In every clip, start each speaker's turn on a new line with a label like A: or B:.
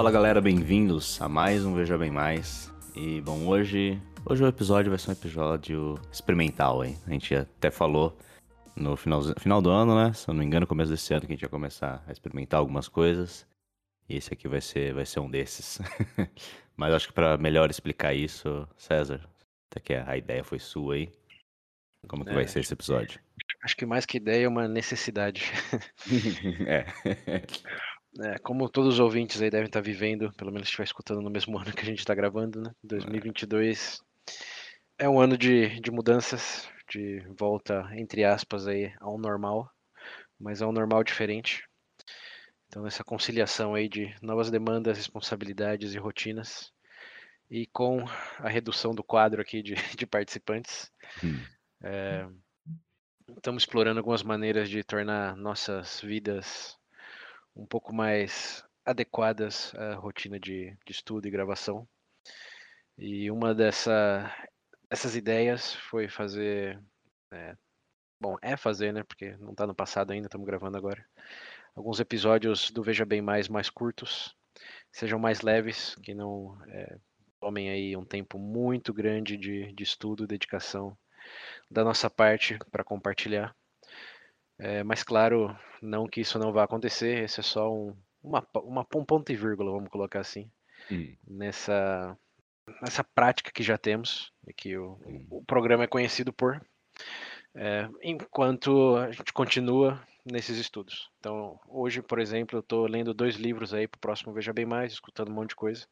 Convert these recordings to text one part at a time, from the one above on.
A: Fala galera, bem-vindos a mais um Veja Bem Mais. E bom, hoje, hoje o episódio vai ser um episódio experimental, hein? A gente até falou no final, final do ano, né? Se eu não me engano, começo desse ano que a gente ia começar a experimentar algumas coisas. E esse aqui vai ser, vai ser um desses. Mas acho que para melhor explicar isso, César, até que a ideia foi sua aí. Como que é, vai ser esse episódio?
B: Acho que mais que ideia é uma necessidade.
A: é.
B: É, como todos os ouvintes aí devem estar vivendo, pelo menos estiver escutando no mesmo ano que a gente está gravando, né? 2022 é um ano de, de mudanças, de volta, entre aspas, aí, ao normal, mas é um normal diferente. Então, essa conciliação aí de novas demandas, responsabilidades e rotinas, e com a redução do quadro aqui de, de participantes, hum. é, estamos explorando algumas maneiras de tornar nossas vidas um pouco mais adequadas à rotina de, de estudo e gravação. E uma dessa, dessas ideias foi fazer. É, bom, é fazer, né? Porque não está no passado ainda, estamos gravando agora. Alguns episódios do Veja Bem Mais mais curtos, sejam mais leves, que não é, tomem aí um tempo muito grande de, de estudo, dedicação da nossa parte para compartilhar. É, mas claro, não que isso não vá acontecer, esse é só um, uma, uma, um ponto e vírgula, vamos colocar assim, hum. nessa, nessa prática que já temos, e que o, hum. o programa é conhecido por, é, enquanto a gente continua nesses estudos. Então, hoje, por exemplo, eu estou lendo dois livros aí para o próximo Veja Bem Mais, escutando um monte de coisa,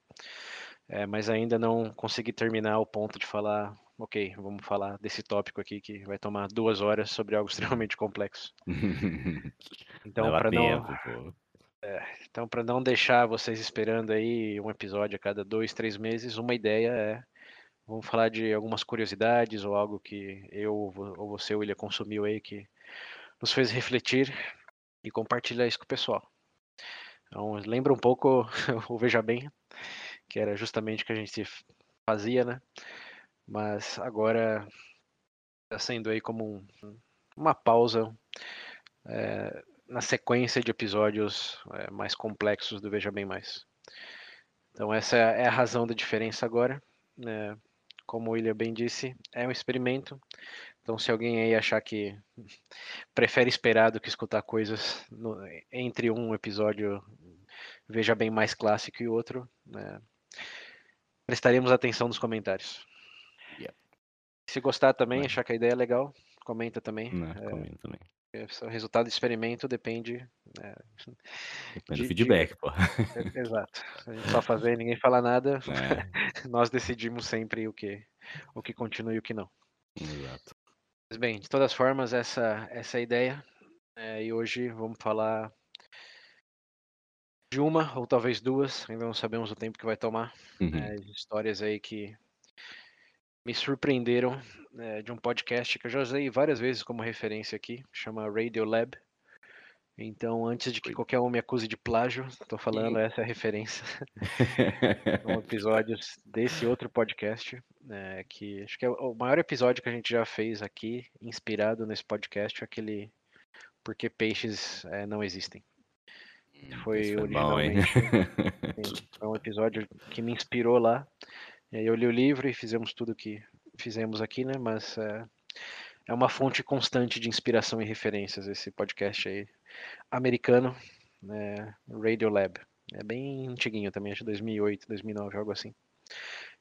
B: é, mas ainda não consegui terminar o ponto de falar ok, vamos falar desse tópico aqui que vai tomar duas horas sobre algo extremamente complexo. Então, para não, é, então para não deixar vocês esperando aí um episódio a cada dois, três meses, uma ideia é vamos falar de algumas curiosidades ou algo que eu ou você, William, consumiu aí que nos fez refletir e compartilhar isso com o pessoal. Então, lembra um pouco o Veja Bem, que era justamente o que a gente fazia, né? Mas agora está sendo aí como um, uma pausa é, na sequência de episódios é, mais complexos do Veja Bem Mais. Então essa é a razão da diferença agora. Né? Como o William bem disse, é um experimento. Então se alguém aí achar que prefere esperar do que escutar coisas no, entre um episódio Veja Bem Mais clássico e outro, né? prestaremos atenção nos comentários. Se gostar também, achar que a ideia é legal, comenta também.
A: Não, é, comenta também.
B: É, o resultado do experimento depende.
A: É, depende de, do feedback, de... pô.
B: É, exato. A gente só fazer e ninguém falar nada, é. nós decidimos sempre o que, o que continua e o que não.
A: Exato.
B: Mas bem, de todas formas, essa, essa é a ideia. É, e hoje vamos falar de uma ou talvez duas, ainda não sabemos o tempo que vai tomar. Uhum. É, histórias aí que me surpreenderam é, de um podcast que eu já usei várias vezes como referência aqui, chama Radio Lab. Então, antes de que qualquer um me acuse de plágio, estou falando, essa é a referência. São episódios desse outro podcast, é, que acho que é o maior episódio que a gente já fez aqui, inspirado nesse podcast, aquele Porque Peixes é, Não Existem. Hum, foi, foi originalmente. Bom, foi um episódio que me inspirou lá. E aí eu li o livro e fizemos tudo que fizemos aqui, né? Mas é, é uma fonte constante de inspiração e referências esse podcast aí americano, né? Radio Lab. É bem antiguinho também, acho 2008, 2009, algo assim.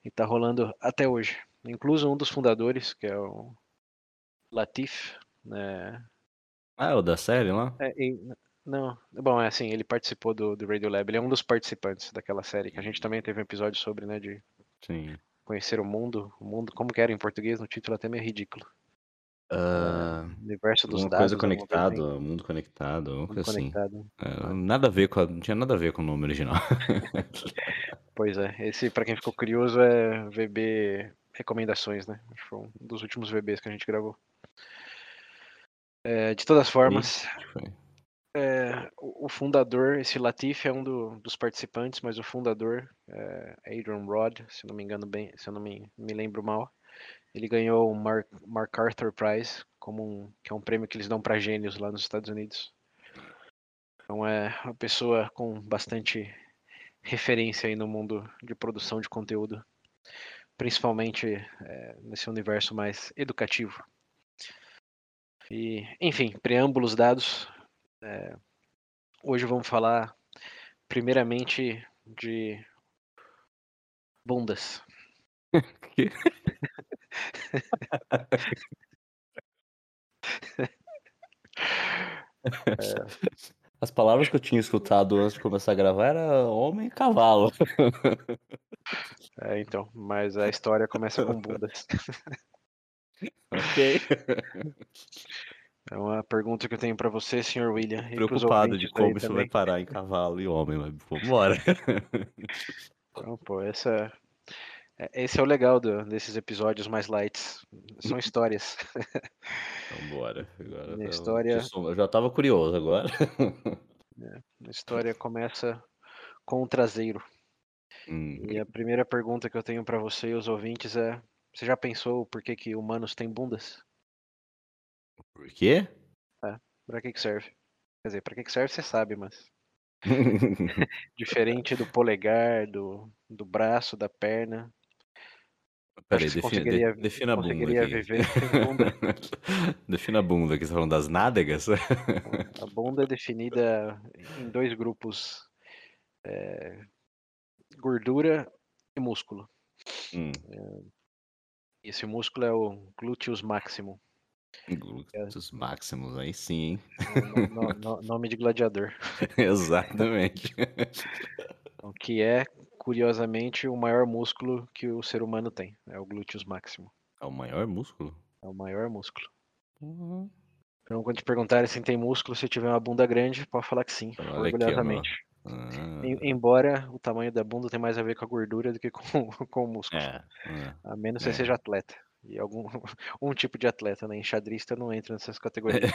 B: E tá rolando até hoje. Incluso um dos fundadores, que é o Latif, né?
A: Ah, é o da série lá?
B: É, e, não, bom, é assim, ele participou do, do Radio Lab, ele é um dos participantes daquela série, que a gente também teve um episódio sobre, né, de
A: Sim.
B: Conhecer o mundo, o mundo, como que era em português, no título até meio ridículo.
A: Uh,
B: universo dos
A: uma
B: dados.
A: Coisa conectado, assim. mundo conectado, mundo coisa assim. conectado. É, nada a ver com a, não tinha nada a ver com o nome original.
B: pois é, esse para quem ficou curioso é VB recomendações, né? Foi um dos últimos VBs que a gente gravou. É, de todas formas, é, o fundador, esse Latif é um do, dos participantes, mas o fundador, é Adrian Rod, se não me engano bem, se eu não me, me lembro mal, ele ganhou o Mark, MacArthur Prize, como um, que é um prêmio que eles dão para gênios lá nos Estados Unidos. Então é uma pessoa com bastante referência aí no mundo de produção de conteúdo, principalmente é, nesse universo mais educativo. E, enfim, preâmbulos dados. É, hoje vamos falar primeiramente de bundas.
A: É. As palavras que eu tinha escutado antes de começar a gravar era homem e cavalo.
B: É, então, mas a história começa com bundas.
A: ok.
B: É uma pergunta que eu tenho para você, senhor William.
A: Preocupado de como isso também. vai parar em cavalo e homem, mas vambora.
B: Então, pô, essa, é, esse é o legal do, desses episódios mais lights. São histórias.
A: Vambora. Agora
B: Minha história...
A: Eu já tava curioso agora.
B: É, a história começa com o traseiro. Hum. E a primeira pergunta que eu tenho para você e os ouvintes é: você já pensou por que, que humanos têm bundas?
A: Por quê?
B: É, pra que, que serve? Quer dizer, pra que, que serve você sabe, mas. Diferente do polegar, do, do braço, da perna,
A: Peraí, defina, de, defina a bunda aqui. Viver bunda. defina a bunda, aqui você tá falando das nádegas?
B: a bunda é definida em dois grupos, é, gordura e músculo. Hum. É, esse músculo é o gluteus máximo.
A: Gluteus é, máximos, aí sim, hein?
B: É, no, no, nome de gladiador.
A: Exatamente.
B: Então, que é curiosamente, o maior músculo que o ser humano tem. É o glúteus máximo.
A: É o maior músculo?
B: É o maior músculo. Uhum. Então, quando te perguntarem se tem músculo, se tiver uma bunda grande, pode falar que sim, Olha orgulhosamente. Aqui, ah. Embora o tamanho da bunda tenha mais a ver com a gordura do que com, com o músculo. É, é, a menos que é. você seja atleta e algum um tipo de atleta, né? Enxadrista não entra nessas categorias.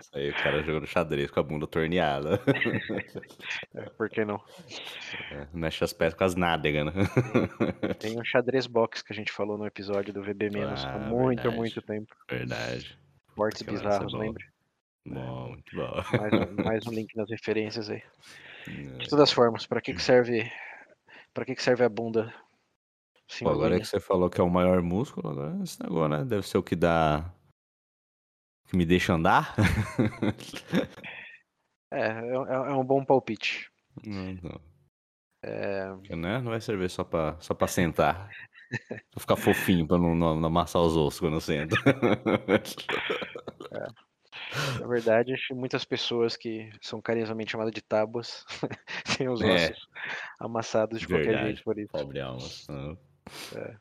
A: Isso aí, o cara jogando xadrez com a bunda torneada.
B: É, por que não?
A: É, mexe as pernas com as nádegas, né?
B: Tem um xadrez box que a gente falou no episódio do VB menos ah, há muito, verdade, muito tempo.
A: Verdade.
B: Fortes bizarros, lembra?
A: Bom, muito bom.
B: Mais um, mais um link nas referências aí. De todas as formas, para que, que serve para que, que serve a bunda
A: Pô, agora que você falou que é o maior músculo, agora esse negócio, né? Deve ser o que dá. que me deixa andar?
B: é, é, é, um bom palpite.
A: Não, não. É... Porque, né? Não vai servir só pra, só pra sentar. pra ficar fofinho, pra não, não, não amassar os ossos quando eu sento.
B: é. Na verdade, muitas pessoas que são carinhosamente chamadas de tábuas têm os é. ossos amassados de verdade. qualquer jeito por isso.
A: Pobre alma. Uhum.
B: É.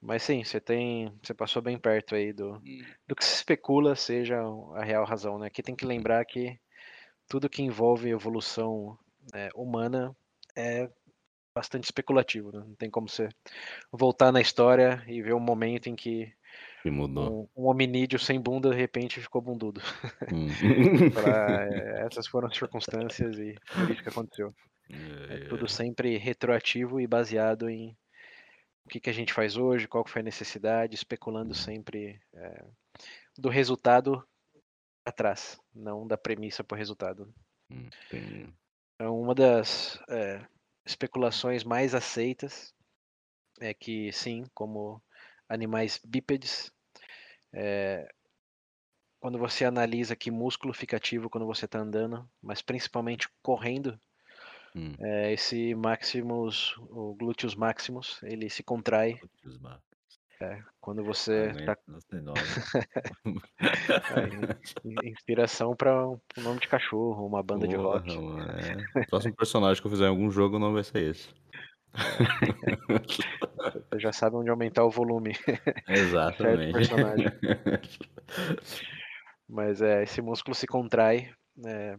B: Mas sim, você tem. Você passou bem perto aí do, hum. do que se especula seja a real razão, né? Aqui tem que lembrar que tudo que envolve evolução é, humana é bastante especulativo, né? Não tem como você voltar na história e ver um momento em que
A: que mudou.
B: Um, um, hominídeo sem bunda de repente ficou bundudo. Hum. pra, é, essas foram as circunstâncias e isso que aconteceu. É, é tudo sempre retroativo e baseado em o que, que a gente faz hoje, qual foi a necessidade, especulando sempre é, do resultado atrás, não da premissa para o resultado. Então, uma das é, especulações mais aceitas é que, sim, como animais bípedes, é, quando você analisa que músculo fica ativo quando você está andando, mas principalmente correndo, Hum. É, esse Maximus, o gluteus maximus, ele se contrai. É, quando você está. é, inspiração para um nome de cachorro, uma banda Porra, de rock.
A: É. O próximo personagem que eu fizer em algum jogo não vai ser esse.
B: Você já sabe onde aumentar o volume.
A: Exatamente.
B: Mas é, esse músculo se contrai. É,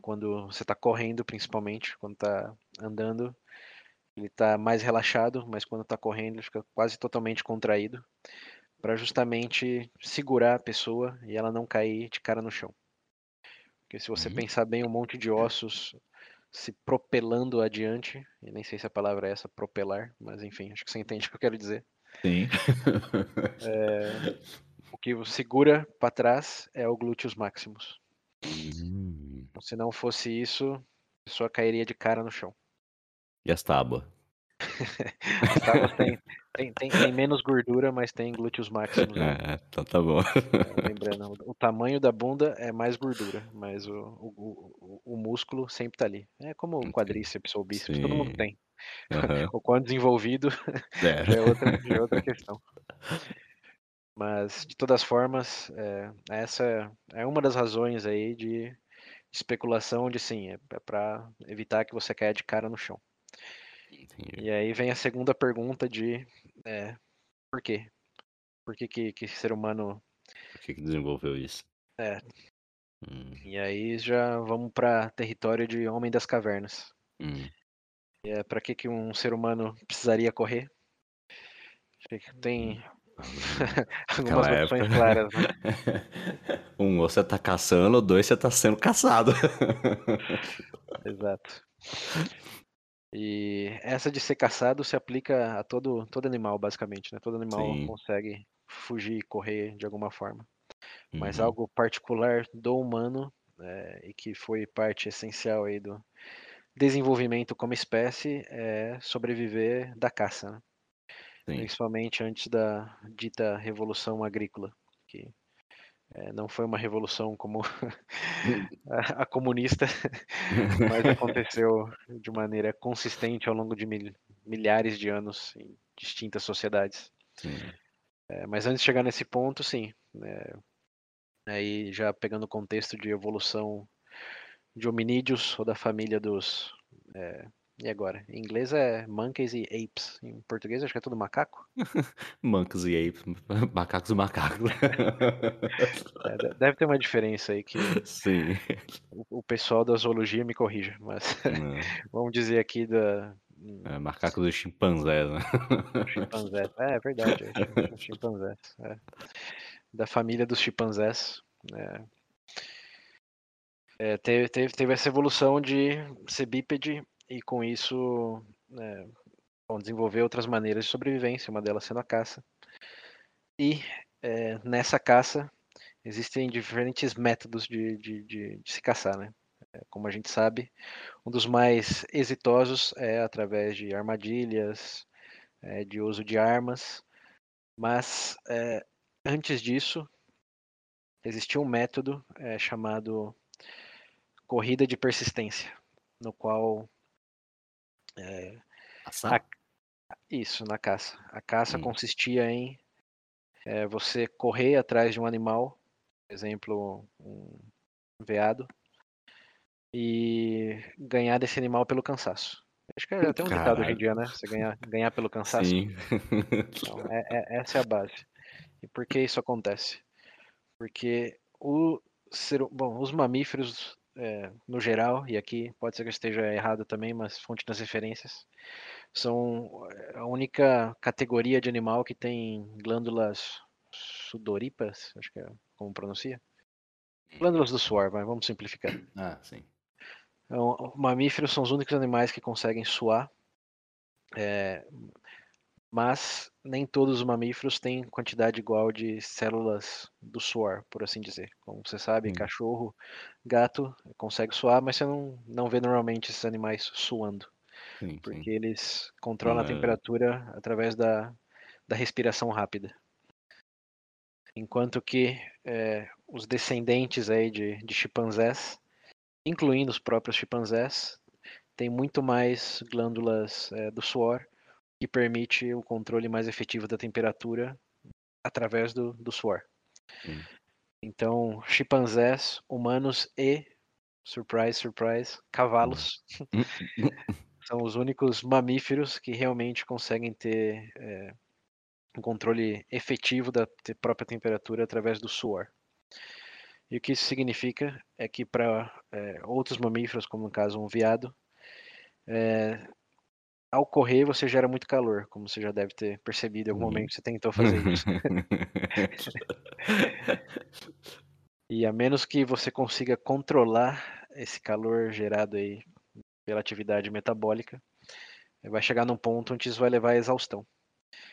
B: quando você está correndo, principalmente, quando está andando, ele está mais relaxado, mas quando está correndo, ele fica quase totalmente contraído, para justamente segurar a pessoa e ela não cair de cara no chão. Porque se você uhum. pensar bem, um monte de ossos se propelando adiante, e nem sei se a palavra é essa, propelar, mas enfim, acho que você entende o que eu quero dizer.
A: Sim.
B: É, o que segura para trás é o glúteos maximus.
A: Uhum.
B: Se não fosse isso, pessoa cairia de cara no chão.
A: E as tábuas?
B: As tábuas têm, tem, tem, tem menos gordura, mas tem glúteos máximos. Né?
A: É, então tá bom.
B: É, lembrando, o tamanho da bunda é mais gordura, mas o, o, o, o músculo sempre tá ali. É como o quadríceps ou bíceps, Sim. todo mundo tem. Uhum. o quão desenvolvido é. é outra, já é outra questão. Mas, de todas formas, é, essa é uma das razões aí de especulação de sim, é, é para evitar que você caia de cara no chão. Entendi. E aí vem a segunda pergunta de é, por quê? Por que, que, que ser humano.
A: Por que, que desenvolveu isso?
B: É. Hum. E aí já vamos para território de homem das cavernas. Hum. É, para que, que um ser humano precisaria correr? Tem algumas
A: Aquela opções época. claras. Né? um, ou você tá caçando, ou dois, você tá sendo caçado.
B: Exato. E essa de ser caçado se aplica a todo, todo animal, basicamente, né? Todo animal Sim. consegue fugir, correr de alguma forma. Uhum. Mas algo particular do humano, é, e que foi parte essencial aí do desenvolvimento como espécie, é sobreviver da caça, né? Principalmente antes da dita revolução agrícola, que é, não foi uma revolução como a, a, comunista, mas aconteceu de maneira consistente ao longo de mil, milhares de anos em distintas sociedades. É, mas antes de chegar nesse ponto, sim. É, aí já pegando o contexto de evolução de hominídeos ou da família dos é, e agora? Em inglês é monkeys e apes. Em português acho que é tudo macaco.
A: monkeys e apes. Macacos e macacos.
B: é, deve ter uma diferença aí que
A: Sim.
B: O, o pessoal da zoologia me corrija, mas vamos dizer aqui da.
A: É, macaco do chimpanzé, né?
B: Chimpanzé. É, é verdade. É, chimpanzé. É. Da família dos chimpanzés. É. É, teve, teve, teve essa evolução de ser bípede e com isso é, desenvolver outras maneiras de sobrevivência, uma delas sendo a caça. E é, nessa caça existem diferentes métodos de, de, de, de se caçar, né? É, como a gente sabe, um dos mais exitosos é através de armadilhas, é, de uso de armas, mas é, antes disso existia um método é, chamado corrida de persistência, no qual é, a, isso, na caça. A caça hum. consistia em é, você correr atrás de um animal, por exemplo, um veado, e ganhar desse animal pelo cansaço. Acho que é até um ditado hoje em dia, né? Você ganhar, ganhar pelo cansaço. Sim. Então, é, é, essa é a base. E por que isso acontece? Porque o ser, bom, os mamíferos é, no geral, e aqui pode ser que eu esteja errado também, mas fonte das referências, são é, a única categoria de animal que tem glândulas sudoríparas, acho que é como pronuncia. Glândulas do suor, mas vamos simplificar.
A: Ah, sim.
B: Então, mamíferos são os únicos animais que conseguem suar, é, mas nem todos os mamíferos têm quantidade igual de células do suor, por assim dizer. Como você sabe, cachorro, gato consegue suar, mas você não, não vê normalmente esses animais suando. Sim, porque sim. eles controlam a temperatura através da, da respiração rápida. Enquanto que é, os descendentes aí de, de chimpanzés, incluindo os próprios chimpanzés, têm muito mais glândulas é, do suor que permite o controle mais efetivo da temperatura através do, do suor. Então, chimpanzés, humanos e, surprise, surprise, cavalos hum. são os únicos mamíferos que realmente conseguem ter é, um controle efetivo da própria temperatura através do suor. E o que isso significa é que para é, outros mamíferos, como no caso um veado, é, ao correr você gera muito calor, como você já deve ter percebido em algum uhum. momento que você tentou fazer isso. e a menos que você consiga controlar esse calor gerado aí pela atividade metabólica, vai chegar num ponto onde isso vai levar à exaustão.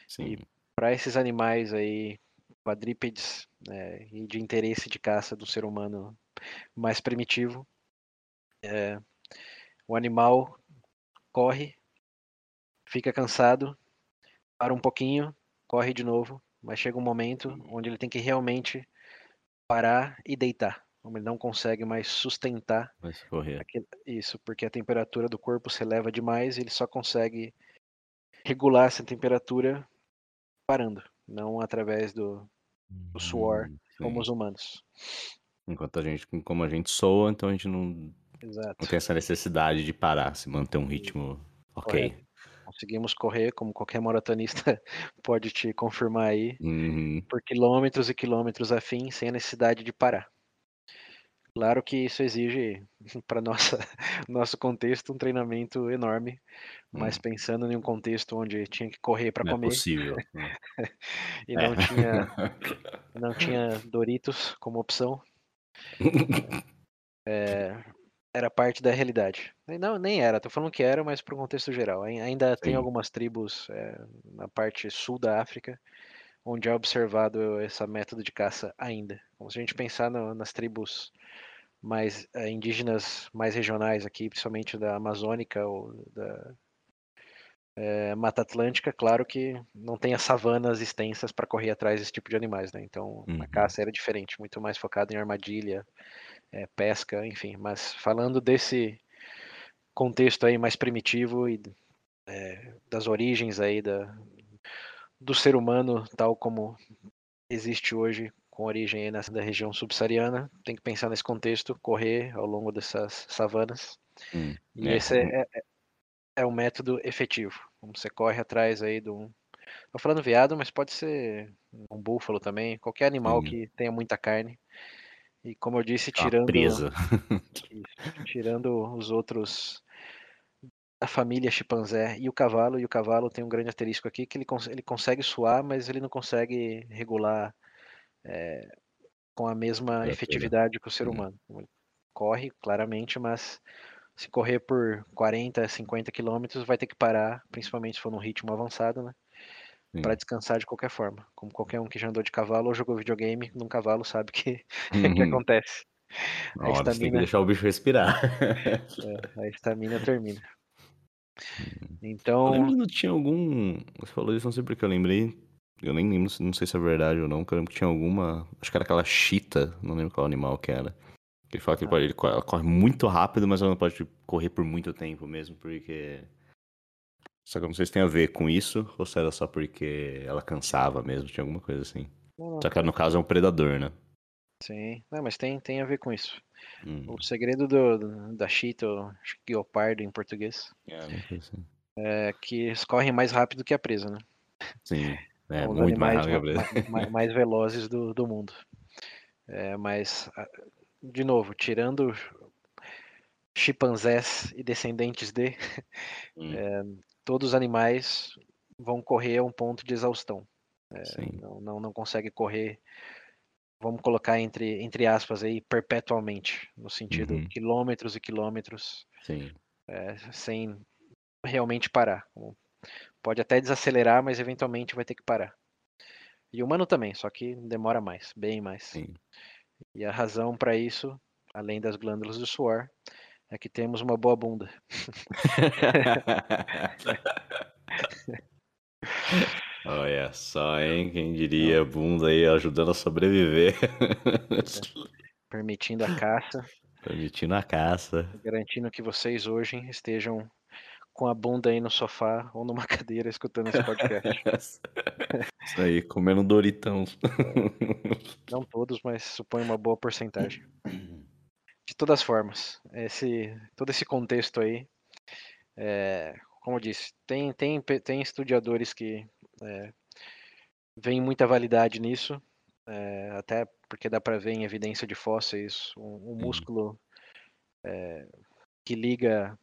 B: Sim. E para esses animais aí quadrípedes né, e de interesse de caça do ser humano mais primitivo, é, o animal corre, fica cansado, para um pouquinho, corre de novo, mas chega um momento onde ele tem que realmente parar e deitar. Ele não consegue mais sustentar aquele, isso, porque a temperatura do corpo se eleva demais e ele só consegue regular essa temperatura parando, não através do, do suor, hum, como os humanos.
A: Enquanto a gente, como a gente soa, então a gente não, não tem essa necessidade de parar, se manter um ritmo ok.
B: Conseguimos correr, como qualquer maratonista pode te confirmar aí,
A: uhum.
B: por quilômetros e quilômetros a fim, sem a necessidade de parar. Claro que isso exige, para nosso contexto, um treinamento enorme, mas hum. pensando em um contexto onde tinha que correr para comer.
A: É possível.
B: Né? e não é. tinha não tinha Doritos como opção. É, era parte da realidade. Não, nem era, tô falando que era, mas para o contexto geral. Ainda Sim. tem algumas tribos é, na parte sul da África onde é observado esse método de caça ainda. Como se a gente pensar no, nas tribos mais é, indígenas, mais regionais aqui, principalmente da Amazônica ou da é, Mata Atlântica, claro que não tem as savanas extensas para correr atrás desse tipo de animais, né? Então uhum. a caça era diferente, muito mais focada em armadilha, é, pesca, enfim. Mas falando desse contexto aí mais primitivo e é, das origens aí da, do ser humano, tal como existe hoje, com origem nessa da região subsaariana, tem que pensar nesse contexto, correr ao longo dessas savanas.
A: Hum,
B: e é. esse é, é, é um método efetivo. Como você corre atrás aí de um. Tô falando veado, mas pode ser um búfalo também, qualquer animal que tenha muita carne. E como eu disse, tirando. tirando os outros da família chimpanzé e o cavalo, e o cavalo tem um grande asterisco aqui que ele, cons ele consegue suar, mas ele não consegue regular é, com a mesma efetividade que o ser humano. Corre, claramente, mas se correr por 40, 50 quilômetros, vai ter que parar, principalmente se for num ritmo avançado, né? Para descansar de qualquer forma. Como qualquer um que já andou de cavalo ou jogou videogame num cavalo sabe que uhum. que acontece.
A: A hora estamina... tem que deixar o bicho respirar.
B: é, a estamina termina. Uhum. Então.
A: Eu lembro que tinha algum. Você falou isso, não sei porque eu lembrei. Eu nem lembro, não sei se é verdade ou não, porque eu lembro que tinha alguma. Acho que era aquela chita, não lembro qual animal que era. Ele fala que ele, pode, ele ela corre muito rápido, mas ela não pode correr por muito tempo mesmo, porque. Só que eu não sei se tem a ver com isso, ou se era só porque ela cansava mesmo, tinha alguma coisa assim. Não, só que no caso é um predador, né?
B: Sim, não, mas tem, tem a ver com isso. Hum. O segredo do, da chita, acho que guepardo em português,
A: é, assim.
B: é que eles correm mais rápido que a presa, né?
A: Sim. É, Os muito mais rápido
B: mais, mais, mais, velozes do, do mundo. É, mas, de novo, tirando chimpanzés e descendentes de, hum. é, todos os animais vão correr a um ponto de exaustão. É, não, não, não consegue correr, vamos colocar entre, entre aspas aí, perpetualmente, no sentido uhum. quilômetros e quilômetros, é, sem realmente parar. Pode até desacelerar, mas eventualmente vai ter que parar. E humano também, só que demora mais, bem mais.
A: Sim.
B: E a razão para isso, além das glândulas do suor, é que temos uma boa bunda.
A: Olha só, hein? Quem diria bunda aí ajudando a sobreviver.
B: Permitindo a caça.
A: Permitindo a caça.
B: Garantindo que vocês hoje estejam com a bunda aí no sofá ou numa cadeira escutando esse podcast.
A: Isso aí, comendo Doritão.
B: Não todos, mas suponho uma boa porcentagem. De todas formas, esse, todo esse contexto aí, é, como eu disse, tem, tem, tem estudiadores que é, veem muita validade nisso, é, até porque dá para ver em evidência de fósseis um, um músculo é, que liga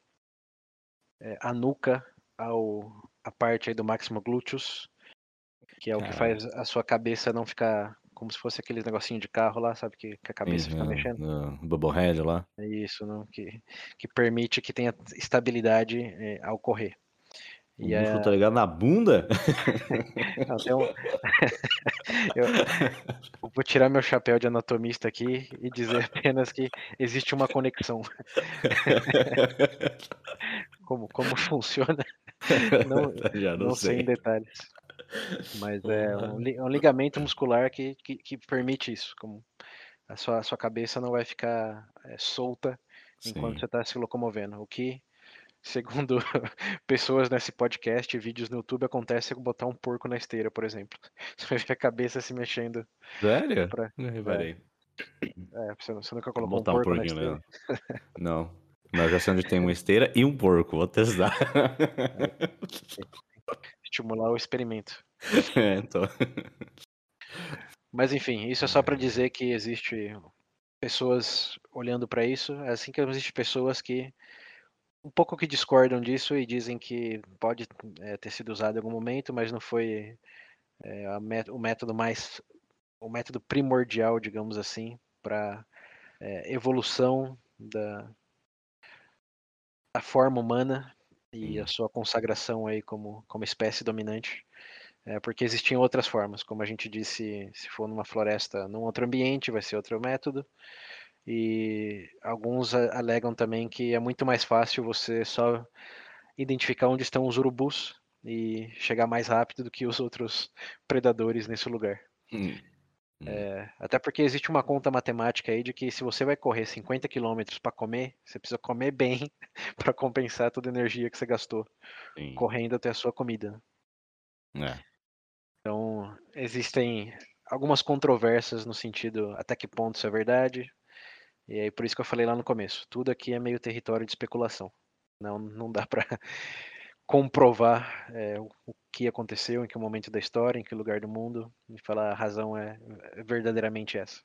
B: é, a nuca ao a parte aí do máximo gluteus, que é o que faz a sua cabeça não ficar como se fosse aquele negocinho de carro lá, sabe? Que, que a cabeça fica mexendo.
A: No Bubblehead lá.
B: É isso, não? Que, que permite que tenha estabilidade é, ao correr.
A: O e músculo é... tá ligado na bunda?
B: não, um... Eu... vou tirar meu chapéu de anatomista aqui e dizer apenas que existe uma conexão. como, como funciona, não,
A: Já não,
B: não sei em
A: sei.
B: detalhes. Mas é um, é um ligamento muscular que, que, que permite isso. Como a sua, a sua cabeça não vai ficar é, solta enquanto
A: Sim.
B: você está se locomovendo. O que, segundo pessoas nesse podcast e vídeos no YouTube, acontece com botar um porco na esteira, por exemplo. Você vai ver a cabeça se mexendo.
A: Sério?
B: Pra-
A: Não reparei.
B: É, você, você nunca colocou um
A: botar um
B: porco na
A: porquinho
B: esteira?
A: nela. Não. Mas já sei onde tem uma esteira e um porco. Vou testar.
B: Estimular o experimento.
A: É, então.
B: Mas enfim, isso é só para dizer que existe pessoas olhando para isso, é assim que existe pessoas que um pouco que discordam disso e dizem que pode é, ter sido usado em algum momento, mas não foi é, o método mais o método primordial, digamos assim, para evolução da, da forma humana e a sua consagração aí como, como espécie dominante. É, porque existiam outras formas, como a gente disse, se for numa floresta, num outro ambiente, vai ser outro método. E alguns alegam também que é muito mais fácil você só identificar onde estão os urubus e chegar mais rápido do que os outros predadores nesse lugar.
A: Hum. Hum.
B: É, até porque existe uma conta matemática aí de que se você vai correr 50 quilômetros para comer, você precisa comer bem para compensar toda a energia que você gastou
A: Sim.
B: correndo até a sua comida.
A: É.
B: Então, existem algumas controvérsias no sentido até que ponto isso é verdade. E aí por isso que eu falei lá no começo, tudo aqui é meio território de especulação. Não, não dá para comprovar é, o, o que aconteceu, em que momento da história, em que lugar do mundo, e falar a razão é, é verdadeiramente essa.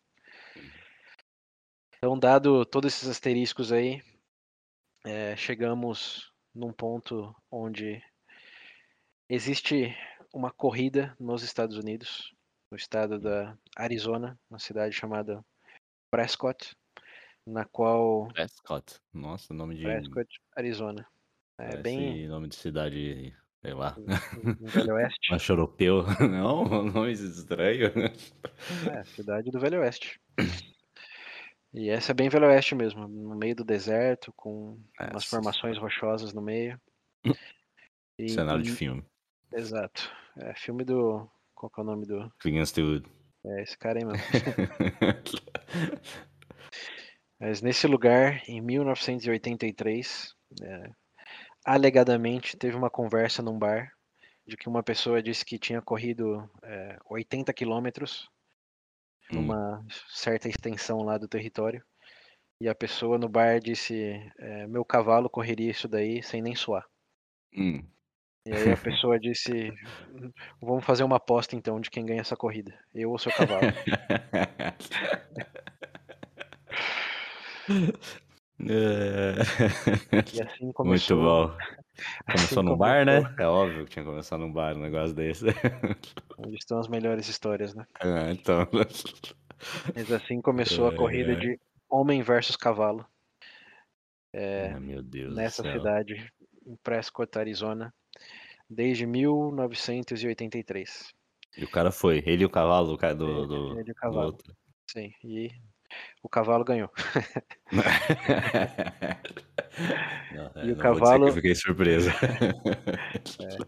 B: Então, dado todos esses asteriscos aí, é, chegamos num ponto onde existe uma corrida nos Estados Unidos, no estado da Arizona, uma cidade chamada Prescott, na qual
A: Prescott. Nossa, nome de.
B: Prescott, Arizona. É
A: parece
B: bem
A: nome de cidade, sei lá.
B: no Velho Oeste.
A: Mas europeu. Não, nome estranho.
B: É, cidade do Velho Oeste. E essa é bem Velho Oeste mesmo, no meio do deserto, com umas
A: Nossa
B: formações rochosas no meio. E,
A: Cenário de filme.
B: Exato. É filme do. Qual que é o nome do.
A: Clint Eastwood.
B: É esse cara aí mesmo. Mas nesse lugar, em 1983, é, alegadamente teve uma conversa num bar de que uma pessoa disse que tinha corrido é, 80 quilômetros
A: Hum.
B: numa certa extensão lá do território. E a pessoa no bar disse: é, Meu cavalo correria isso daí sem nem suar.
A: Hum.
B: E aí a pessoa disse: Vamos fazer uma aposta então de quem ganha essa corrida, eu ou seu cavalo. E assim
A: Muito
B: começou.
A: bom.
B: assim
A: Começou num bar, né? É óbvio que tinha começado num bar um negócio desse.
B: Onde estão as melhores histórias, né?
A: Ah, então.
B: Mas assim começou a
A: Ai,
B: corrida de homem versus cavalo
A: Ah, meu Deus
B: nessa cidade, em Prescott, Arizona, desde 1983.
A: E o cara foi, ele e o cavalo do, ca- do,
B: Ele-
A: do,
B: ele e o cavalo. Sim, e o cavalo ganhou.
A: Não,
B: E
A: é,
B: o cavalo-
A: fiquei surpresa.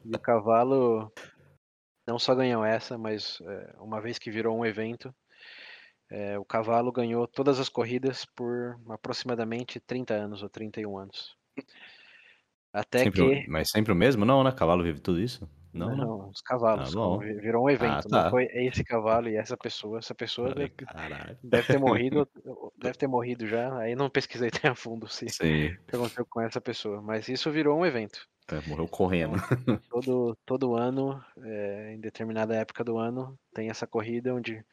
B: E o cavalo não só ganhou essa, mas é, uma vez que virou um evento, é, o cavalo ganhou todas as corridas por aproximadamente 30 anos ou 31 anos. Até
A: Sempre
B: que.
A: Mas sempre o mesmo? Não, né? Cavalo vive tudo isso? Não, não.
B: os cavalos.
A: Tá
B: vi- virou um evento.
A: tá.
B: Não foi esse cavalo e essa pessoa. Essa pessoa deve, deve ter morrido. deve ter morrido já. Aí não pesquisei tão a fundo se
A: Sim,
B: que aconteceu com essa pessoa. Mas isso virou um evento.
A: é, morreu correndo.
B: Todo, todo ano, é, em determinada época do ano, tem essa corrida onde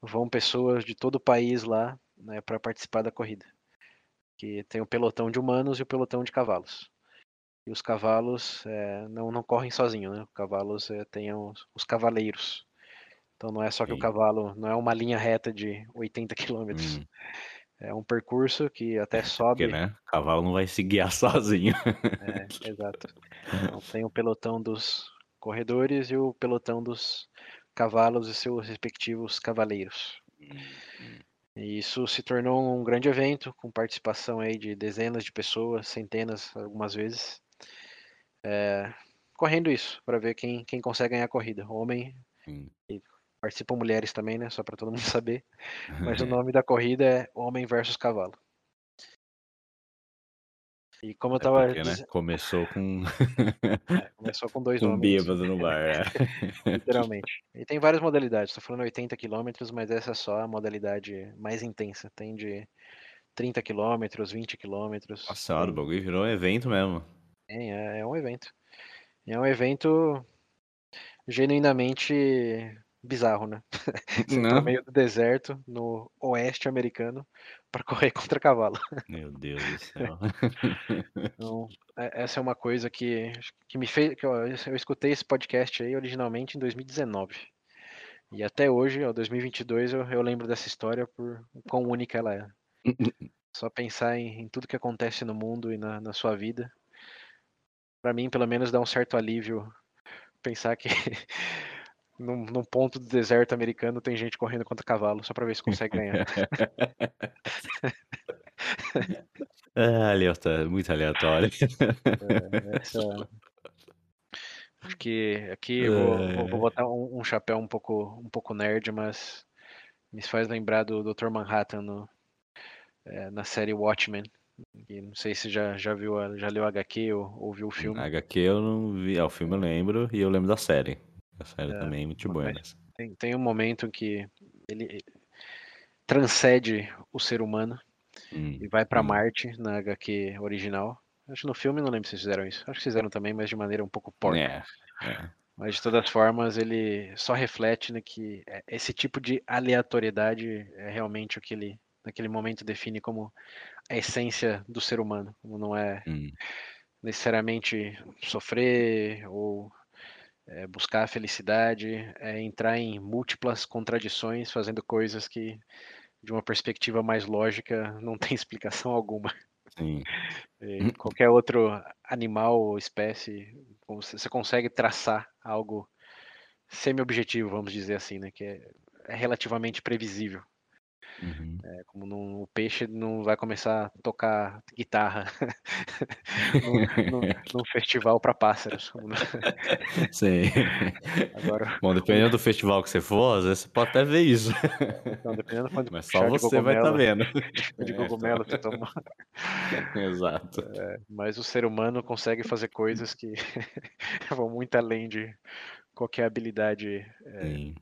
B: vão pessoas de todo o país lá né, para participar da corrida. Que tem o pelotão de humanos e o pelotão de cavalos. E os cavalos é, não, não correm sozinhos, né? Os cavalos é, têm os, os cavaleiros. Então não é só que o cavalo, não é uma linha reta de 80 quilômetros.
A: Hum,
B: É um percurso que até sobe.
A: porque, né? Cavalo não vai se guiar sozinho.
B: É, exato. Então, tem o pelotão dos corredores e o pelotão dos cavalos e seus respectivos cavaleiros. E isso se tornou um grande evento, com participação aí de dezenas de pessoas, centenas algumas vezes, é, correndo isso, para ver quem, quem consegue ganhar a corrida. Homem,
A: Sim.
B: e participam mulheres também, né? Só para todo mundo saber. Mas o nome da corrida é Homem versus Cavalo. E como eu
A: É
B: tava
A: porque, né? Começou com
B: é, começou com dois
A: um
B: homens,
A: bêbado no bar. é.
B: literalmente. E tem várias modalidades, tô falando 80 quilômetros, mas essa é só a modalidade mais intensa. Tem de 30 quilômetros, 20 quilômetros.
A: Nossa senhora, o
B: tem-
A: bagulho virou um evento mesmo.
B: Tem, é, é um evento. É um evento genuinamente bizarro, né? Você ir pro
A: Não.
B: meio do deserto, no oeste americano, para correr contra cavalo.
A: Meu Deus do céu.
B: Então, é- essa é uma coisa que, que me fez. Que eu, eu escutei esse podcast aí originalmente em 2019. E até hoje, ó, 2022, eu, eu lembro dessa história por quão única ela é. Só pensar em, em tudo que acontece no mundo e na, na sua vida. Pra mim, pelo menos, dá um certo alívio pensar que num, num ponto do deserto americano tem gente correndo contra cavalo, só pra ver se consegue ganhar.
A: Ah, ó, tá muito aleatório.
B: Essa- Acho que aqui eu vou, vou- vou
A: É.
B: botar um, um chapéu um pouco, um pouco nerd, mas me faz lembrar do Dr. Manhattan no, é, na série Watchmen. E não sei se já, já viu, já leu HQ ou, ou viu o filme.
A: HQ eu não vi. Ah, o filme eu lembro e eu lembro da série. A série
B: É,
A: também é muito boa. Mas...
B: Tem, tem um momento que ele transcende o ser humano
A: Hum,
B: e vai pra
A: hum.
B: Marte na HQ original. Acho que no filme não lembro se fizeram isso. Acho que fizeram também, mas de maneira um pouco porca.
A: É, é.
B: Mas de todas formas, ele só reflete né, que é- esse tipo de aleatoriedade é realmente o que ele, naquele momento, define como a essência do ser humano. Como não é
A: Hum,
B: necessariamente sofrer ou é, buscar a felicidade, é entrar em múltiplas contradições, fazendo coisas que, de uma perspectiva mais lógica, não tem explicação alguma.
A: sim.
B: E qualquer outro animal ou espécie, você você consegue traçar algo semi-objetivo, vamos dizer assim, né? Que é, é relativamente previsível.
A: Uhum.
B: É como num- o peixe não vai começar a tocar guitarra num, festival para pássaros.
A: Sim.
B: Agora,
A: Bom, dependendo do festival que você for, às vezes você pode até ver isso.
B: dependendo quando
A: Mas só você vai estar
B: cogumelo-
A: vendo.
B: de
A: É,
B: cogumelo você toma.
A: Exato.
B: Mas o ser humano consegue fazer coisas que vão muito além de qualquer habilidade
A: Sim.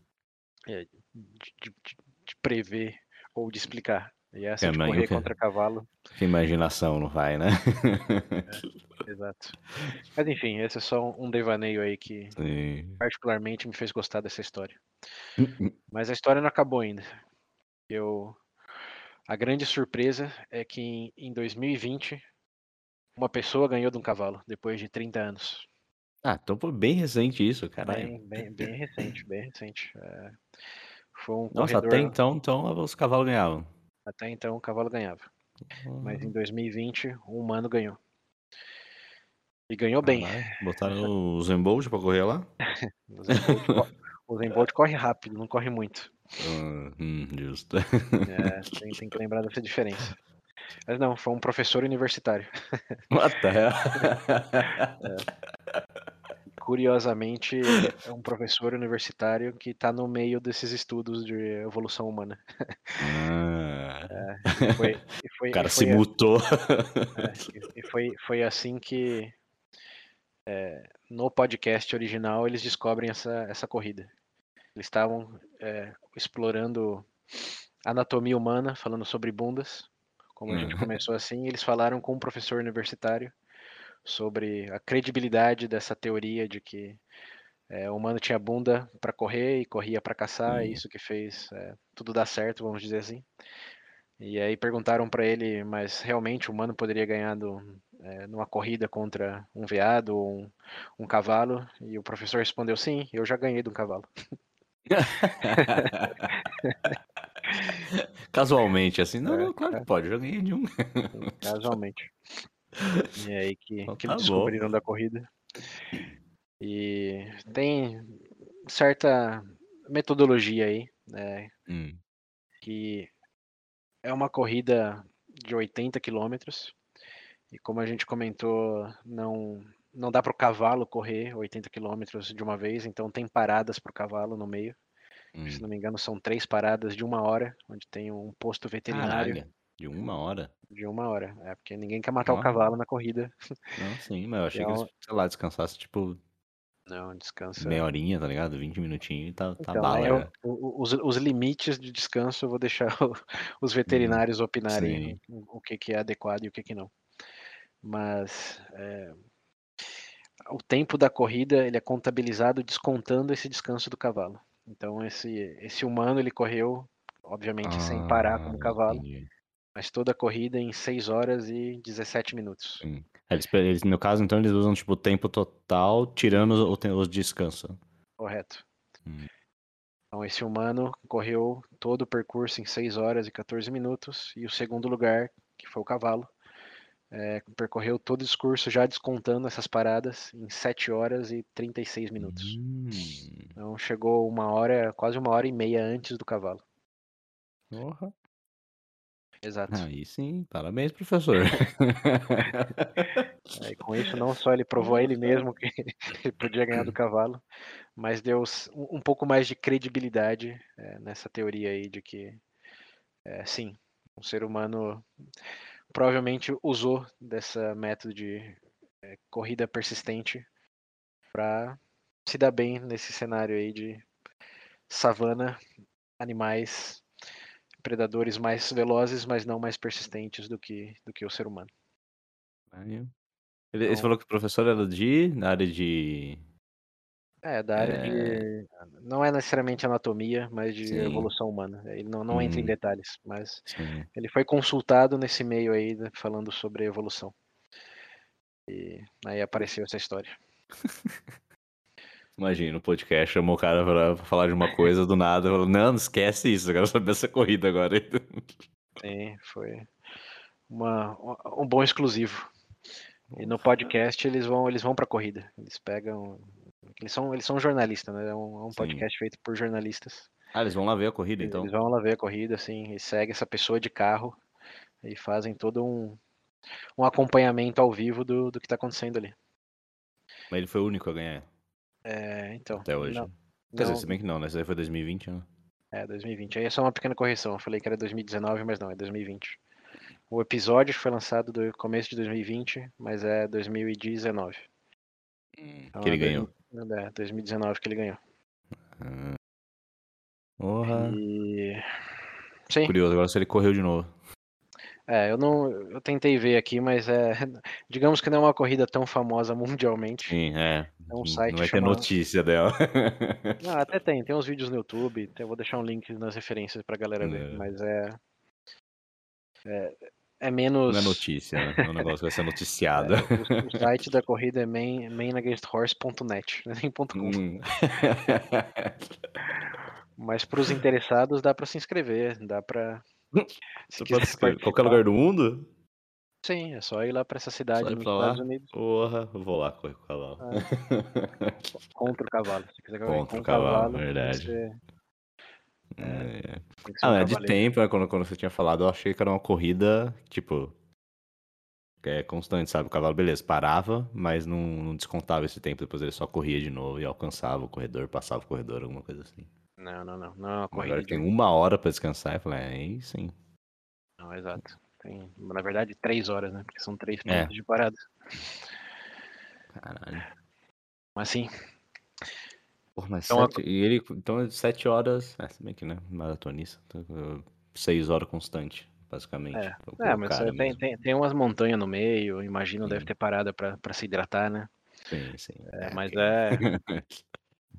B: de, de- de- de prever ou de explicar. E essa
A: É,
B: de
A: mas
B: correr
A: nunca-
B: contra cavalo,
A: Que imaginação não vai, né?
B: exato. Mas enfim, esse é só um devaneio aí que
A: Sim.
B: particularmente me fez gostar dessa história.
A: Hum,
B: Mas a história não acabou ainda. Eu a grande surpresa é que em, em 2020 uma pessoa ganhou de um cavalo depois de 30 anos.
A: Ah, então foi bem recente isso, caralho.
B: Bem, bem, bem recente, bem recente. É, foi um
A: Nossa,
B: corredor.
A: até então, então os cavalos ganhavam.
B: até então o cavalo ganhava. Mas em 2020 um humano ganhou. E ganhou bem.
A: Botaram o Zembold pra correr lá?
B: O Usain Bolt co- O corre rápido, não corre muito.
A: Ah, hum, justo.
B: É, tem, tem que lembrar dessa diferença. Mas não, foi um professor universitário.
A: What the hell?
B: Curiosamente, é um professor universitário que está no meio desses estudos de evolução humana.
A: Ah,
B: E foi, foi,
A: o cara se mutou.
B: é, e- foi, foi assim que é, no podcast original eles descobrem essa, essa corrida. Eles estavam é, explorando anatomia humana, falando sobre bundas, como a gente
A: Uhum.
B: começou assim, e eles falaram com um professor universitário sobre a credibilidade dessa teoria de que é, o humano tinha bunda para correr e corria para caçar, e
A: Sim.
B: isso que fez é, tudo dar certo, vamos dizer assim. E aí perguntaram para ele, mas realmente o humano poderia ganhar do, é, numa corrida contra um veado ou um, um cavalo? E o professor respondeu, sim, eu já ganhei de um cavalo.
A: Casualmente, assim, não,
B: É,
A: não, claro que pode, eu já ganhei de um.
B: Casualmente. E aí que,
A: Então
B: que
A: tá
B: eles
A: bom.
B: descobriram da corrida. E tem certa metodologia aí, né,
A: Hum,
B: que é uma corrida de 80 quilômetros. E como a gente comentou, não, não dá para o cavalo correr 80 quilômetros de uma vez, então tem paradas para o cavalo no meio.
A: Hum.
B: Se não me engano, são três paradas de uma hora, onde tem um posto veterinário
A: Caralho, de uma hora?
B: de uma hora. É porque ninguém quer matar o
A: Ah.
B: cavalo na corrida.
A: Não, sim, mas eu achei que
B: Então-
A: eles, sei lá, descansasse tipo
B: Não, descansa.
A: meia horinha, tá ligado? 20 minutinhos e tá, tá
B: Então,
A: bala.
B: eu- o- o- os, os limites de descanso eu vou deixar o- os veterinários opinarem
A: sim.
B: o, o que, que é adequado e o que, que não. Mas é, o tempo da corrida ele é contabilizado descontando esse descanso do cavalo. Então esse, esse humano ele correu, obviamente, sem parar como
A: Ah,
B: cavalo,
A: entendi.
B: Mas toda a corrida em 6 horas e 17 minutos.
A: Sim. Eles, eles- no caso, então, eles usam tipo o tempo total, tirando o, o, te- os descansos.
B: Correto.
A: Hum.
B: Então esse humano correu todo o percurso em 6 horas e 14 minutos e o segundo lugar, que foi o cavalo, é, percorreu todo o discurso já descontando essas paradas em 7 horas e 36 minutos.
A: Hum.
B: Então chegou uma hora, quase uma hora e meia antes do cavalo.
A: Porra.
B: Exato.
A: Aí sim, parabéns, professor.
B: Aí, com isso, não só ele provou a ele mesmo que ele podia ganhar do cavalo, mas deu um um pouco mais de credibilidade é, nessa teoria aí de que, é, sim, um ser humano provavelmente usou dessa método de é, corrida persistente para se dar bem nesse cenário aí de savana, animais, predadores mais velozes, mas não mais persistentes do que, do que o ser humano.
A: Ele,
B: Então-
A: falou que o professor era de. na área de.
B: É, da área de. Não é necessariamente anatomia, mas de
A: Sim.
B: evolução humana. Ele não, não entra em
A: Hum.
B: detalhes, mas
A: Sim.
B: ele foi consultado nesse meio aí, né, falando sobre evolução. E aí apareceu essa história.
A: Imagina, o podcast chamou o cara pra, falar de uma coisa do nada. Falou, não, não esquece isso, eu quero saber essa corrida agora.
B: Sim, foi uma, um bom exclusivo. E no podcast eles vão, eles vão pra corrida. Eles pegam. Eles são, eles são jornalistas, né? É um, é um podcast feito por jornalistas.
A: Ah, eles vão lá ver a corrida, então.
B: Eles vão lá ver a corrida, assim, e segue essa pessoa de carro e fazem todo um, um acompanhamento ao vivo do, do que tá acontecendo ali.
A: Mas ele foi o único a ganhar
B: É, então.
A: até hoje.
B: Não,
A: Quer dizer,
B: não,
A: se bem que não, né? Isso aí foi 2020, né?
B: é 2020. Aí é só uma pequena correção. Eu falei que era 2019, mas não, é 2020. O episódio foi lançado do começo de 2020, mas é 2019. Então
A: que ele
B: é
A: ganhou.
B: É, 2019 que ele ganhou.
A: Porra.
B: E. Sim,
A: Curioso, agora se ele correu de novo.
B: É, eu não. Eu tentei ver aqui, mas é. Digamos que não é uma corrida tão famosa mundialmente.
A: Sim, é.
B: É um
A: Não
B: site
A: vai ter
B: chama-
A: notícia dela.
B: Ah, até tem, tem uns vídeos no YouTube, eu vou deixar um link nas referências pra galera ver,
A: É.
B: mas é. É, é menos.
A: Não é notícia, né? É um negócio que vai ser noticiado.
B: O, o site da corrida é main, mainagainsthorse.net, não é nem ponto .com.
A: Hum.
B: Mas para os interessados dá pra se inscrever, dá pra.
A: Você pode qualquer lugar do mundo?
B: Sim, é só ir lá pra essa cidade nos? Estados Unidos
A: Porra, eu vou lá correr com o cavalo.
B: contra o cavalo. Se quiser
A: Contra o cavalo,
B: que
A: verdade.
B: ser-
A: É.
B: tem que ser
A: Ah,
B: um
A: mas de tempo, né, quando, quando você tinha falado, eu achei que era uma corrida, tipo, é constante, sabe? O cavalo, beleza, parava, mas não, não descontava esse tempo, depois ele só corria de novo e alcançava o corredor, passava o corredor, alguma coisa assim.
B: Não, não, não. Não é
A: Mas
B: corrida
A: agora
B: de
A: tem uma hora pra descansar, eu falei, é, aí sim.
B: Não, exato. Tem, na verdade, três horas, né? Porque são três
A: É.
B: pontos de parada.
A: Caralho.
B: Mas sim,
A: Porra, mas
B: Então,
A: sete, e ele, então, sete horas, é, se bem que, né, maratonista, então, seis horas constante, basicamente.
B: É. é, mas tem, tem, tem umas montanhas no meio, imagino, deve
A: Sim.
B: ter parada pra, pra se hidratar, né?
A: Sim, sim.
B: É, mas
A: que-
B: é.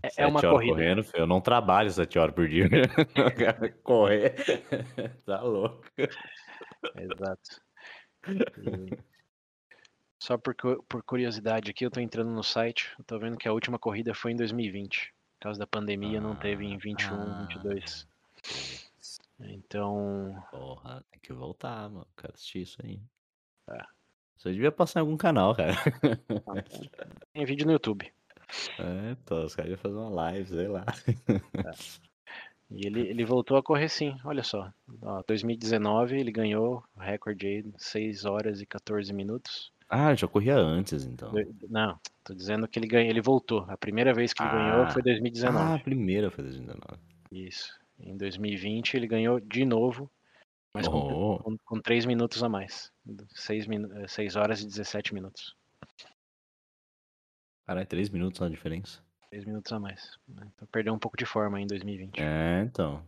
B: É, é
A: Sete
B: uma
A: horas
B: corrida.
A: correndo, filho, eu não trabalho sete horas por dia. Correr, tá louco.
B: Exato. E Só por, por curiosidade aqui, eu tô entrando no site, eu tô vendo que a última corrida foi em 2020. Por causa da pandemia, não teve em 21,
A: Ah.
B: 22. Então,
A: Porra, tem que voltar, mano. Quero assistir isso aí.
B: É.
A: Você devia passar em algum canal, cara.
B: tem vídeo no YouTube.
A: É, então, os caras iam fazer uma live, sei lá.
B: E ele, ele voltou a correr sim, olha só. Ó, 2019 ele ganhou o recorde aí, 6 horas e 14 minutos.
A: Ah, já corria antes, então.
B: Não, tô dizendo que ele ganhou, ele voltou. A primeira vez que ele
A: Ah.
B: ganhou foi 2019.
A: Ah, a primeira foi 2019.
B: Isso. Em 2020 ele ganhou de novo, mas com,
A: Oh.
B: com, com 3 minutos a mais. 6, minu 6 horas e 17 minutos.
A: Caralho, 3 minutos só a diferença.
B: 3 minutos a mais. né? Então perdeu um pouco de forma em 2020.
A: É, então.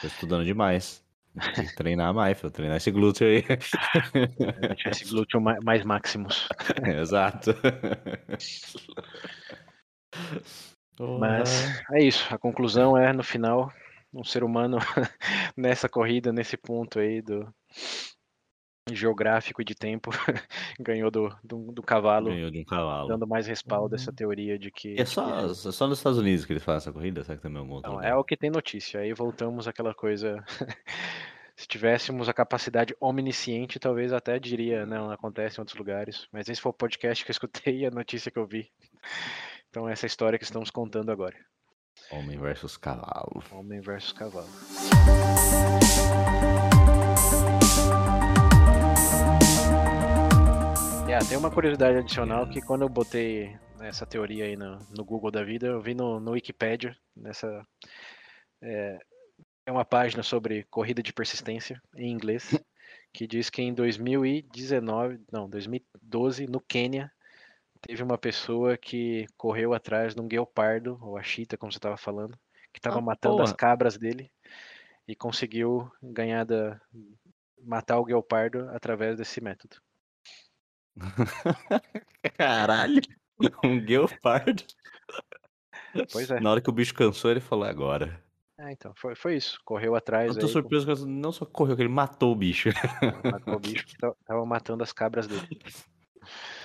A: Tô estudando demais. Tem que treinar mais, filho. Treinar esse glúteo aí.
B: Deixar esse glúteo ma- mais máximos.
A: Exato.
B: Mas é isso. A conclusão é, no final, um ser humano nessa corrida, nesse ponto aí do geográfico e de tempo, ganhou do, do, do cavalo,
A: Ganhou de um cavalo.
B: dando mais respaldo a essa teoria de que.
A: É só, é só nos Estados Unidos que eles fazem essa corrida? Será que também é algum outro
B: Não, é o que tem notícia. Aí voltamos àquela coisa. Se tivéssemos a capacidade omnisciente, talvez até diria, não, acontece em outros lugares. Mas esse foi o podcast que eu escutei e a notícia que eu vi. Então essa é a história que estamos contando agora.
A: Homem versus cavalo.
B: Homem versus cavalo. É, tem uma curiosidade adicional que quando eu botei essa teoria aí no, no Google da vida, eu vi no, no Wikipedia, nessa é, é uma página sobre corrida de persistência em inglês, que diz que em 2019, não, 2012, no Quênia, teve uma pessoa que correu atrás de um guepardo, ou a chita, como você estava falando, que estava
A: Ah,
B: matando as
A: porra.
B: cabras dele e conseguiu ganhar da matar o guepardo através desse método.
A: Caralho! Um guepardo.
B: Pois é.
A: Na hora que o bicho cansou, ele falou, "É agora.
B: É, então, foi, foi isso. Correu atrás
A: Eu tô
B: aí,
A: surpreso que ele não só correu, que ele matou o bicho.
B: matou o bicho que ta- tava matando as cabras dele.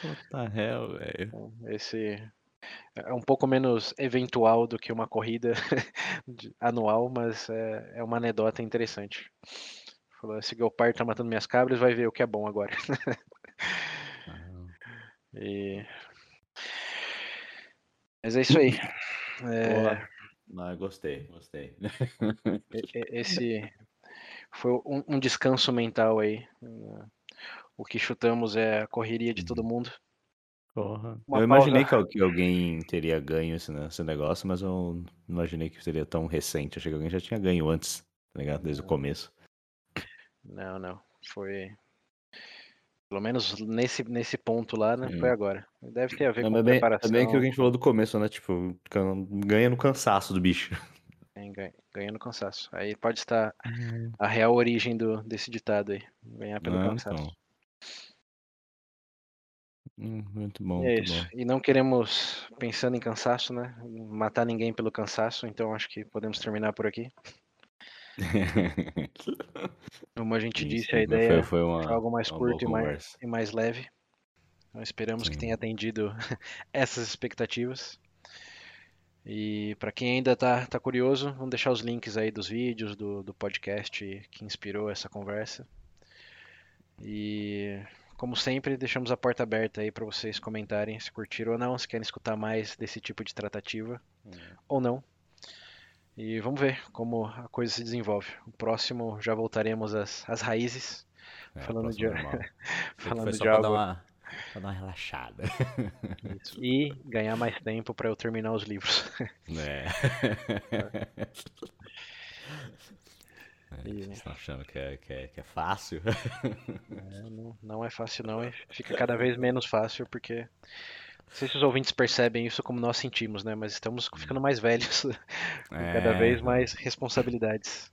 A: Puta hell, velho.
B: Então, esse é um pouco menos eventual do que uma corrida anual, mas é, é uma anedota interessante. Falou, esse guepardo tá matando minhas cabras, vai ver o que é bom agora. E... Mas é isso aí. É,
A: Boa. Mas gostei, gostei.
B: esse foi um, um descanso mental aí. O que chutamos é a correria de todo mundo.
A: Porra.
B: Uma
A: eu imaginei
B: pausa.
A: que, al- que alguém teria ganho esse, né, esse negócio, mas eu não imaginei que seria tão recente. Achei que alguém já tinha ganho antes, tá ligado? Desde o começo.
B: Não, não. Foi. Pelo menos nesse, nesse ponto lá, né? Foi
A: Hum.
B: agora. Deve ter a ver
A: Não,
B: com
A: bem,
B: preparação.
A: também que a gente falou do começo, né? Tipo, can- ganha no cansaço do bicho.
B: Ganha- ganhando cansaço. Aí pode estar a real origem do, desse ditado aí. Ganhar pelo
A: Ah,
B: cansaço.
A: então. Hum, muito bom,
B: E é
A: muito
B: isso. E não queremos, pensando em cansaço, né? Matar ninguém pelo cansaço, então acho que podemos terminar por aqui. Como a gente
A: Sim,
B: disse, a ideia
A: foi, foi uma,
B: é algo mais curto e mais, e mais leve. Então esperamos que
A: Sim.
B: tenha atendido essas expectativas. E para quem ainda tá, tá curioso, vamos deixar os links aí dos vídeos, do, do podcast que inspirou essa conversa. E como sempre, deixamos a porta aberta aí para vocês comentarem se curtiram ou não, se querem escutar mais desse tipo de tratativa ou não. E vamos ver como a coisa se desenvolve. O próximo já voltaremos às, às raízes,
A: É,
B: falando de-
A: normal.
B: falando de
A: só pra dar,
B: algo
A: uma, pra dar uma relaxada.
B: Isso. E ganhar mais tempo para eu terminar os livros.
A: É. É,
B: E-
A: Vocês estão achando que é, que é, que é fácil?
B: É, não, não é fácil não, fica cada vez menos fácil porque não sei se os ouvintes percebem isso como nós sentimos, né? Mas estamos ficando mais velhos, com cada
A: É,
B: vez mais responsabilidades.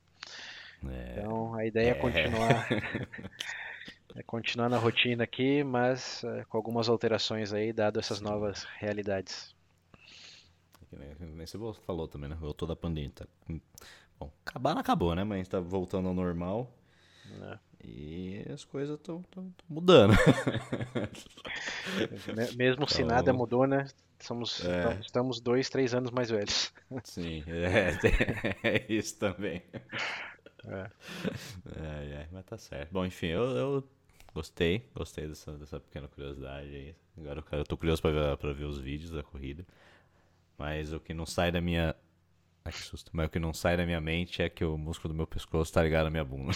A: é.
B: Então a ideia é
A: É.
B: continuar, é continuar na rotina aqui, mas é, com algumas alterações aí, dado essas novas realidades.
A: Que nem, você falou também, né? Voltou da pandemia. Tá... Bom, acabar não acabou, né? Mas a gente tá voltando ao normal.
B: né?
A: E as coisas estão mudando.
B: Me- Mesmo se
A: Então-
B: nada mudou, né? Somos,
A: É.
B: então, estamos dois, três anos mais velhos.
A: Sim, é, é isso também.
B: É.
A: Ai, mas tá certo. Bom, enfim, eu, eu gostei, gostei dessa, dessa pequena curiosidade aí. Agora eu, tô curioso pra ver, pra ver os vídeos da corrida. Mas o que não sai da minha Ai, que susto. Mas o que não sai da minha mente é que o músculo do meu pescoço tá ligado na minha bunda.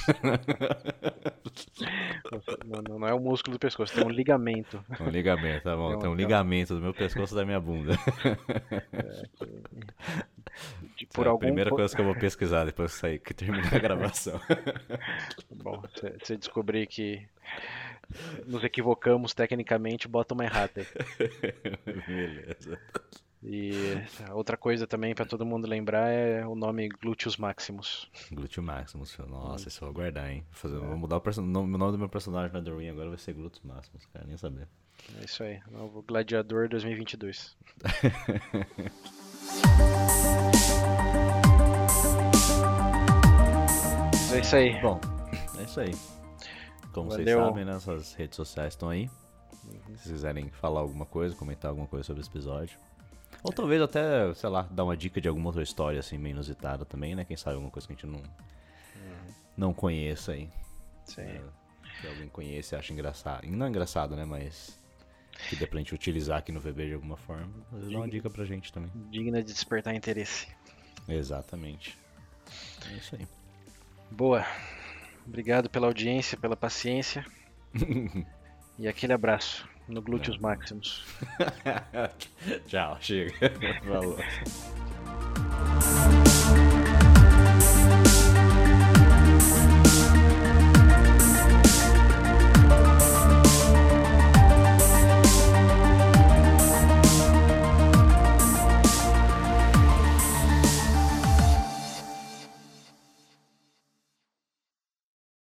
B: Não, não- não é o músculo do pescoço, tem um ligamento.
A: Um ligamento, tá bom.
B: Tem um-
A: Tem ligamento do meu pescoço da minha bunda.
B: De-
A: Por
B: Por
A: é a
B: algum
A: primeira
B: po-
A: coisa que eu vou pesquisar depois que sair, que terminar a gravação.
B: Bom, se você descobrir que nos equivocamos tecnicamente, bota uma errata aí.
A: Beleza.
B: E outra coisa também pra todo mundo lembrar é o nome Gluteus Maximus.
A: Glúteo Maximus. Nossa, isso eu vou guardar, hein? Vou, fazer- vou mudar o, person... o nome do meu personagem na The Ring agora vai ser Glúteos Maximus, cara, nem saber.
B: É isso aí, novo Gladiador 2022. Mas é isso aí.
A: Bom, é isso aí. Como vocês
B: Valeu.
A: sabem, né, nossas redes sociais estão aí. Se vocês quiserem falar alguma coisa, comentar alguma coisa sobre esse episódio. Ou talvez até, sei lá, dar uma dica de alguma outra história assim, meio inusitada também, né? Quem sabe alguma coisa que a gente não, não conheça aí.
B: Sim.
A: É, que alguém conheça e acha engraçado. Não engraçado, né? Mas que dê pra gente utilizar aqui no VB de alguma forma. Às vezes dá uma dica pra gente também.
B: Digna de despertar interesse.
A: Exatamente. É isso aí.
B: Boa. Obrigado pela audiência, pela paciência. e aquele abraço no Gluteus Maximus.
A: Tchau, chega. Falou.